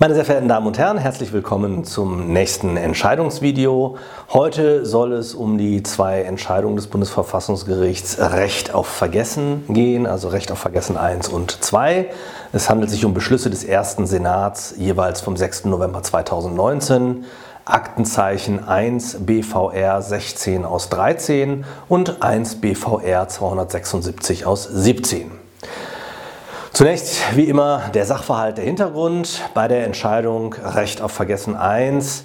Meine sehr verehrten Damen und Herren, herzlich willkommen zum nächsten Entscheidungsvideo. Heute soll es um die zwei Entscheidungen des Bundesverfassungsgerichts Recht auf Vergessen gehen, also Recht auf Vergessen 1 und 2. Es handelt sich um Beschlüsse des ersten Senats jeweils vom 6. November 2019. Aktenzeichen 1 BVR 16 aus 13 und 1 BVR 276 aus 17. Zunächst wie immer der Sachverhalt, der Hintergrund. Bei der Entscheidung Recht auf Vergessen 1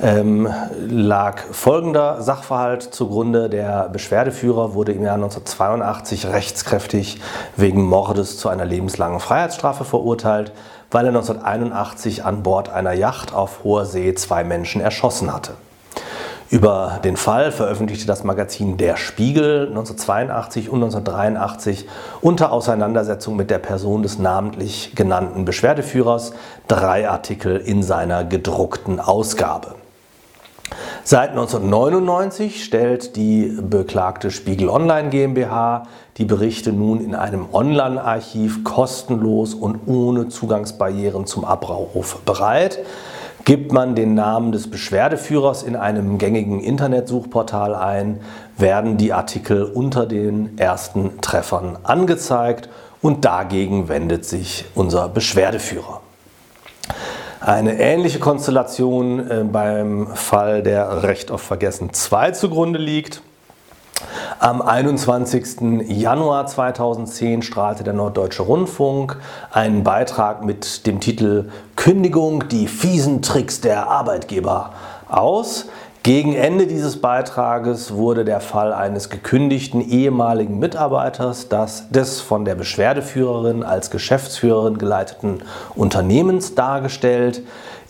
ähm, lag folgender Sachverhalt zugrunde. Der Beschwerdeführer wurde im Jahr 1982 rechtskräftig wegen Mordes zu einer lebenslangen Freiheitsstrafe verurteilt, weil er 1981 an Bord einer Yacht auf hoher See zwei Menschen erschossen hatte. Über den Fall veröffentlichte das Magazin Der Spiegel 1982 und 1983 unter Auseinandersetzung mit der Person des namentlich genannten Beschwerdeführers drei Artikel in seiner gedruckten Ausgabe. Seit 1999 stellt die beklagte Spiegel Online GmbH die Berichte nun in einem Online-Archiv kostenlos und ohne Zugangsbarrieren zum Abruf bereit. Gibt man den Namen des Beschwerdeführers in einem gängigen Internetsuchportal ein, werden die Artikel unter den ersten Treffern angezeigt und dagegen wendet sich unser Beschwerdeführer. Eine ähnliche Konstellation äh, beim Fall der Recht auf Vergessen 2 zugrunde liegt. Am 21. Januar 2010 strahlte der Norddeutsche Rundfunk einen Beitrag mit dem Titel Kündigung, die fiesen Tricks der Arbeitgeber aus. Gegen Ende dieses Beitrages wurde der Fall eines gekündigten ehemaligen Mitarbeiters das, des von der Beschwerdeführerin als Geschäftsführerin geleiteten Unternehmens dargestellt.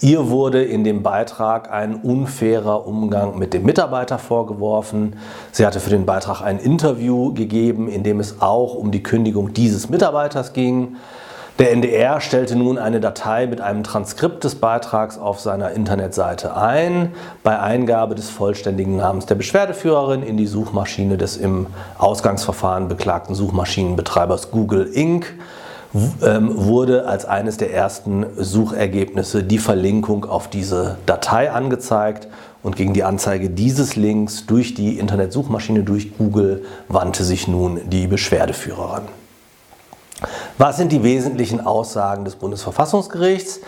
Ihr wurde in dem Beitrag ein unfairer Umgang mit dem Mitarbeiter vorgeworfen. Sie hatte für den Beitrag ein Interview gegeben, in dem es auch um die Kündigung dieses Mitarbeiters ging. Der NDR stellte nun eine Datei mit einem Transkript des Beitrags auf seiner Internetseite ein. Bei Eingabe des vollständigen Namens der Beschwerdeführerin in die Suchmaschine des im Ausgangsverfahren beklagten Suchmaschinenbetreibers Google Inc. Ähm, wurde als eines der ersten Suchergebnisse die Verlinkung auf diese Datei angezeigt und gegen die Anzeige dieses Links durch die Internetsuchmaschine, durch Google, wandte sich nun die Beschwerdeführerin. Was sind die wesentlichen Aussagen des Bundesverfassungsgerichts?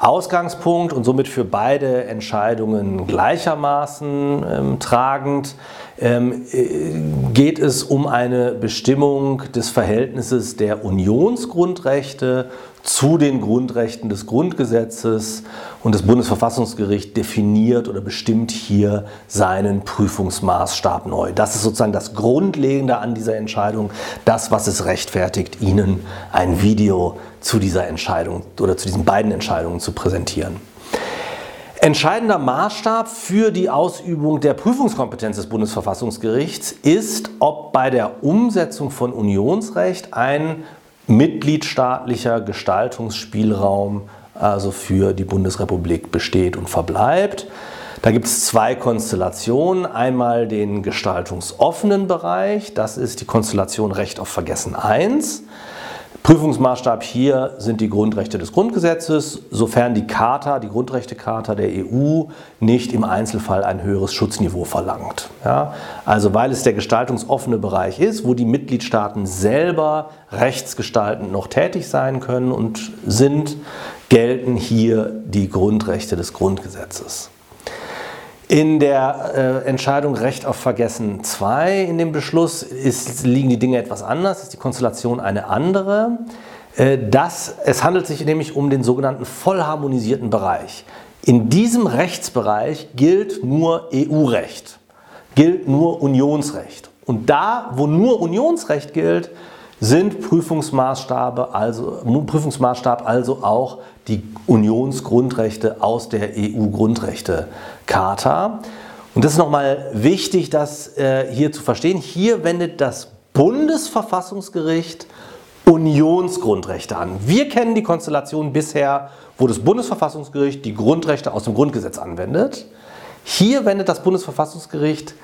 Ausgangspunkt und somit für beide Entscheidungen gleichermaßen ähm, tragend ähm, äh, geht es um eine Bestimmung des Verhältnisses der Unionsgrundrechte zu den Grundrechten des Grundgesetzes und das Bundesverfassungsgericht definiert oder bestimmt hier seinen Prüfungsmaßstab neu. Das ist sozusagen das Grundlegende an dieser Entscheidung, das, was es rechtfertigt, Ihnen ein Video zu dieser Entscheidung oder zu diesen beiden Entscheidungen zu präsentieren. Entscheidender Maßstab für die Ausübung der Prüfungskompetenz des Bundesverfassungsgerichts ist, ob bei der Umsetzung von Unionsrecht ein mitgliedstaatlicher Gestaltungsspielraum also für die Bundesrepublik besteht und verbleibt. Da gibt es zwei Konstellationen. Einmal den gestaltungsoffenen Bereich, das ist die Konstellation Recht auf Vergessen 1. Prüfungsmaßstab hier sind die Grundrechte des Grundgesetzes, sofern die Charta, die Grundrechtecharta der EU nicht im Einzelfall ein höheres Schutzniveau verlangt. Ja, also weil es der gestaltungsoffene Bereich ist, wo die Mitgliedstaaten selber rechtsgestaltend noch tätig sein können und sind, gelten hier die Grundrechte des Grundgesetzes. In der äh, Entscheidung Recht auf Vergessen 2 in dem Beschluss ist, liegen die Dinge etwas anders, ist die Konstellation eine andere. Äh, das, es handelt sich nämlich um den sogenannten vollharmonisierten Bereich. In diesem Rechtsbereich gilt nur EU-Recht, gilt nur Unionsrecht. Und da, wo nur Unionsrecht gilt, sind Prüfungsmaßstabe also, Prüfungsmaßstab also auch die Unionsgrundrechte aus der EU-Grundrechtecharta. Und das ist nochmal wichtig, das äh, hier zu verstehen. Hier wendet das Bundesverfassungsgericht Unionsgrundrechte an. Wir kennen die Konstellation bisher, wo das Bundesverfassungsgericht die Grundrechte aus dem Grundgesetz anwendet. Hier wendet das Bundesverfassungsgericht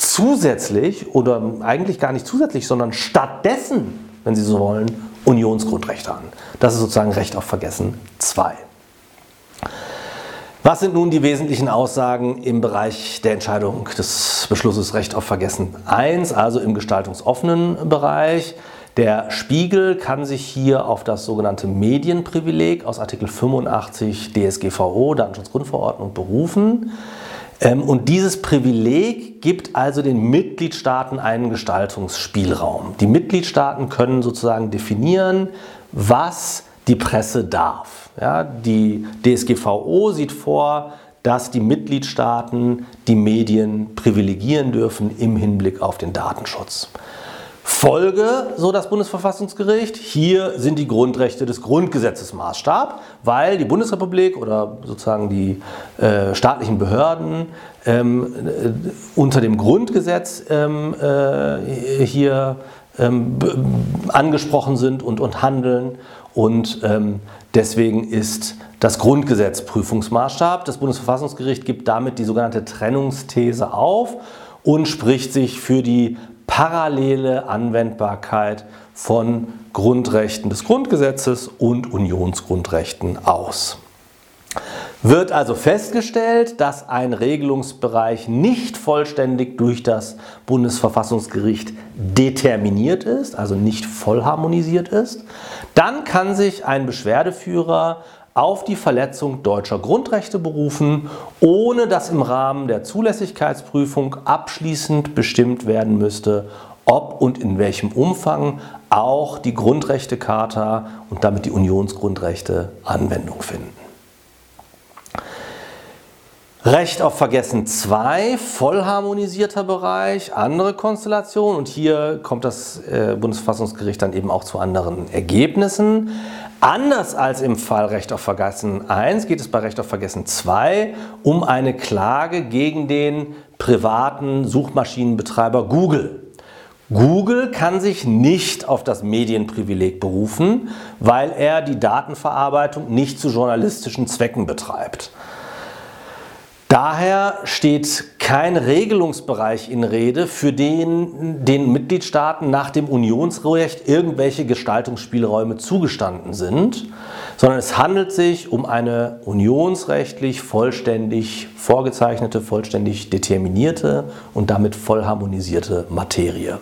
zusätzlich oder eigentlich gar nicht zusätzlich, sondern stattdessen, wenn Sie so wollen, Unionsgrundrechte an. Das ist sozusagen Recht auf Vergessen 2. Was sind nun die wesentlichen Aussagen im Bereich der Entscheidung des Beschlusses Recht auf Vergessen 1, also im gestaltungsoffenen Bereich? Der Spiegel kann sich hier auf das sogenannte Medienprivileg aus Artikel 85 DSGVO, Datenschutzgrundverordnung, berufen. Ähm, und dieses Privileg gibt also den Mitgliedstaaten einen Gestaltungsspielraum. Die Mitgliedstaaten können sozusagen definieren, was die Presse darf. Ja, die DSGVO sieht vor, dass die Mitgliedstaaten die Medien privilegieren dürfen im Hinblick auf den Datenschutz. Folge, so das Bundesverfassungsgericht, hier sind die Grundrechte des Grundgesetzes Maßstab, weil die Bundesrepublik oder sozusagen die äh, staatlichen Behörden ähm, äh, unter dem Grundgesetz ähm, äh, hier ähm, angesprochen sind und, und handeln und ähm, deswegen ist das Grundgesetz Prüfungsmaßstab. Das Bundesverfassungsgericht gibt damit die sogenannte Trennungsthese auf und spricht sich für die parallele Anwendbarkeit von Grundrechten des Grundgesetzes und Unionsgrundrechten aus. Wird also festgestellt, dass ein Regelungsbereich nicht vollständig durch das Bundesverfassungsgericht determiniert ist, also nicht voll harmonisiert ist, dann kann sich ein Beschwerdeführer auf die Verletzung deutscher Grundrechte berufen, ohne dass im Rahmen der Zulässigkeitsprüfung abschließend bestimmt werden müsste, ob und in welchem Umfang auch die Grundrechtecharta und damit die Unionsgrundrechte Anwendung finden. Recht auf Vergessen 2, vollharmonisierter Bereich, andere Konstellation und hier kommt das äh, Bundesverfassungsgericht dann eben auch zu anderen Ergebnissen. Anders als im Fall Recht auf Vergessen 1 geht es bei Recht auf Vergessen 2 um eine Klage gegen den privaten Suchmaschinenbetreiber Google. Google kann sich nicht auf das Medienprivileg berufen, weil er die Datenverarbeitung nicht zu journalistischen Zwecken betreibt. Daher steht kein Regelungsbereich in Rede, für den den Mitgliedstaaten nach dem Unionsrecht irgendwelche Gestaltungsspielräume zugestanden sind, sondern es handelt sich um eine unionsrechtlich vollständig vorgezeichnete, vollständig determinierte und damit voll harmonisierte Materie.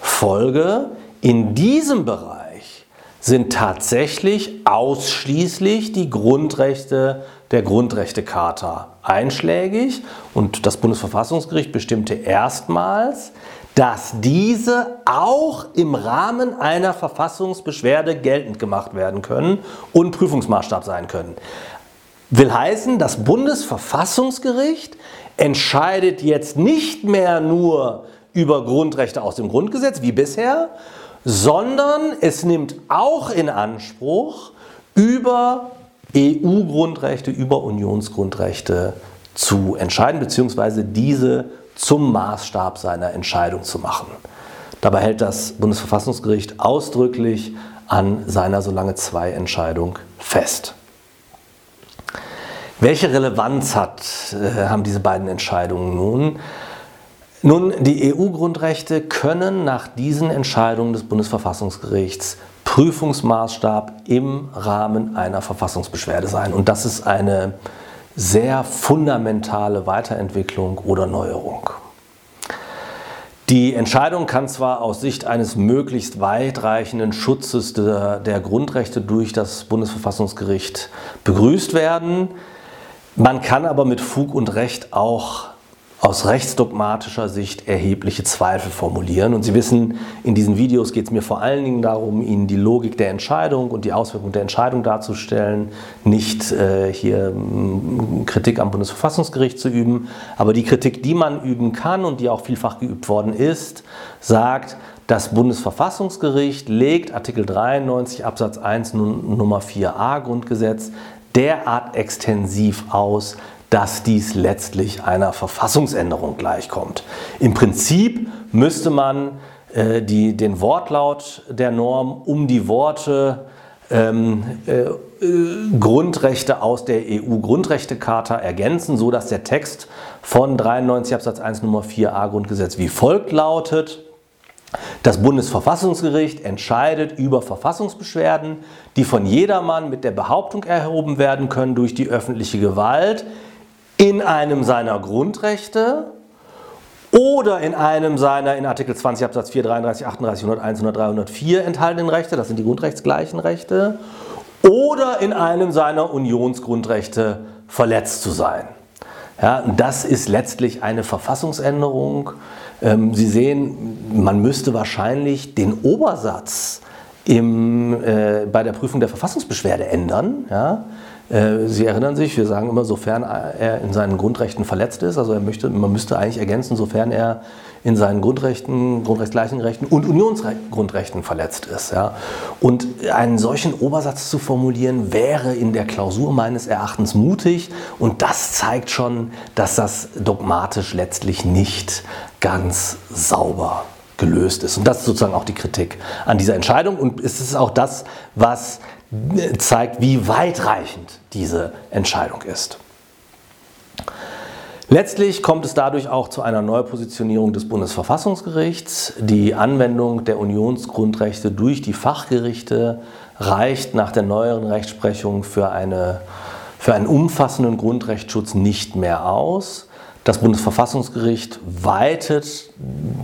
Folge, in diesem Bereich sind tatsächlich ausschließlich die Grundrechte der Grundrechtecharta einschlägig und das Bundesverfassungsgericht bestimmte erstmals, dass diese auch im Rahmen einer Verfassungsbeschwerde geltend gemacht werden können und Prüfungsmaßstab sein können. Will heißen, das Bundesverfassungsgericht entscheidet jetzt nicht mehr nur über Grundrechte aus dem Grundgesetz wie bisher, sondern es nimmt auch in Anspruch, über EU-Grundrechte über Unionsgrundrechte zu entscheiden, beziehungsweise diese zum Maßstab seiner Entscheidung zu machen. Dabei hält das Bundesverfassungsgericht ausdrücklich an seiner Solange zwei Entscheidung fest. Welche Relevanz hat, äh, haben diese beiden Entscheidungen nun? Nun, die EU-Grundrechte können nach diesen Entscheidungen des Bundesverfassungsgerichts Prüfungsmaßstab im Rahmen einer Verfassungsbeschwerde sein. Und das ist eine sehr fundamentale Weiterentwicklung oder Neuerung. Die Entscheidung kann zwar aus Sicht eines möglichst weitreichenden Schutzes der, der, Grundrechte durch das Bundesverfassungsgericht begrüßt werden, man kann aber mit Fug und Recht auch aus rechtsdogmatischer Sicht erhebliche Zweifel formulieren. Und Sie wissen, in diesen Videos geht es mir vor allen Dingen darum, Ihnen die Logik der Entscheidung und die Auswirkungen der Entscheidung darzustellen, nicht äh, hier mh, Kritik am Bundesverfassungsgericht zu üben. Aber die Kritik, die man üben kann und die auch vielfach geübt worden ist, sagt, das Bundesverfassungsgericht legt Artikel 93 Absatz 1 Nummer 4a Grundgesetz derart extensiv aus, dass dies letztlich einer Verfassungsänderung gleichkommt. Im Prinzip müsste man äh, die, den Wortlaut der Norm um die Worte ähm, äh, äh Grundrechte aus der EU-Grundrechtecharta ergänzen, sodass der Text von 93 Absatz 1 Nummer 4a Grundgesetz wie folgt lautet. Das Bundesverfassungsgericht entscheidet über Verfassungsbeschwerden, die von jedermann mit der Behauptung erhoben werden können durch die öffentliche Gewalt in einem seiner Grundrechte oder in einem seiner in Artikel 20 Absatz 4, 33, 38, 101, 103, 104 enthaltenen Rechte, das sind die grundrechtsgleichen Rechte, oder in einem seiner Unionsgrundrechte verletzt zu sein. Ja, das ist letztlich eine Verfassungsänderung. Ähm, Sie sehen, man müsste wahrscheinlich den Obersatz im, äh, bei der Prüfung der Verfassungsbeschwerde ändern. Ja? Äh, Sie erinnern sich, wir sagen immer, sofern er in seinen Grundrechten verletzt ist, also er möchte, man müsste eigentlich ergänzen, sofern er in seinen Grundrechten, grundrechtsgleichen Rechten und Unionsgrundrechten verletzt ist. Ja. Und einen solchen Obersatz zu formulieren, wäre in der Klausur meines Erachtens mutig und das zeigt schon, dass das dogmatisch letztlich nicht ganz sauber gelöst ist. Und das ist sozusagen auch die Kritik an dieser Entscheidung und es ist auch das, was zeigt, wie weitreichend diese Entscheidung ist. Letztlich kommt es dadurch auch zu einer Neupositionierung des Bundesverfassungsgerichts. Die Anwendung der Unionsgrundrechte durch die Fachgerichte reicht nach der neueren Rechtsprechung für, eine, für einen umfassenden Grundrechtsschutz nicht mehr aus. Das Bundesverfassungsgericht weitet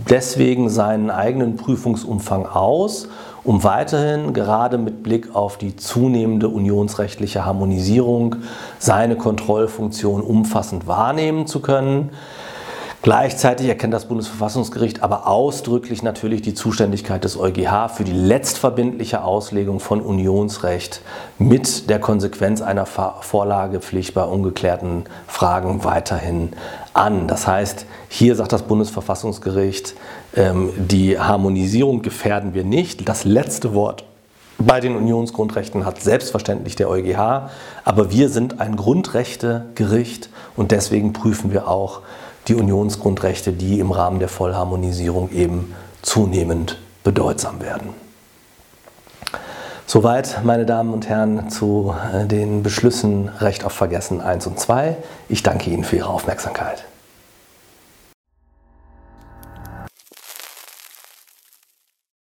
deswegen seinen eigenen Prüfungsumfang aus um weiterhin gerade mit Blick auf die zunehmende unionsrechtliche Harmonisierung seine Kontrollfunktion umfassend wahrnehmen zu können. Gleichzeitig erkennt das Bundesverfassungsgericht aber ausdrücklich natürlich die Zuständigkeit des EuGH für die letztverbindliche Auslegung von Unionsrecht mit der Konsequenz einer Vorlagepflicht bei ungeklärten Fragen weiterhin an. Das heißt, hier sagt das Bundesverfassungsgericht, ähm, die Harmonisierung gefährden wir nicht. Das letzte Wort bei den Unionsgrundrechten hat selbstverständlich der EuGH, aber wir sind ein Grundrechtegericht und deswegen prüfen wir auch die Unionsgrundrechte, die im Rahmen der Vollharmonisierung eben zunehmend bedeutsam werden. Soweit, meine Damen und Herren, zu äh, den Beschlüssen Recht auf Vergessen 1 und 2. Ich danke Ihnen für Ihre Aufmerksamkeit.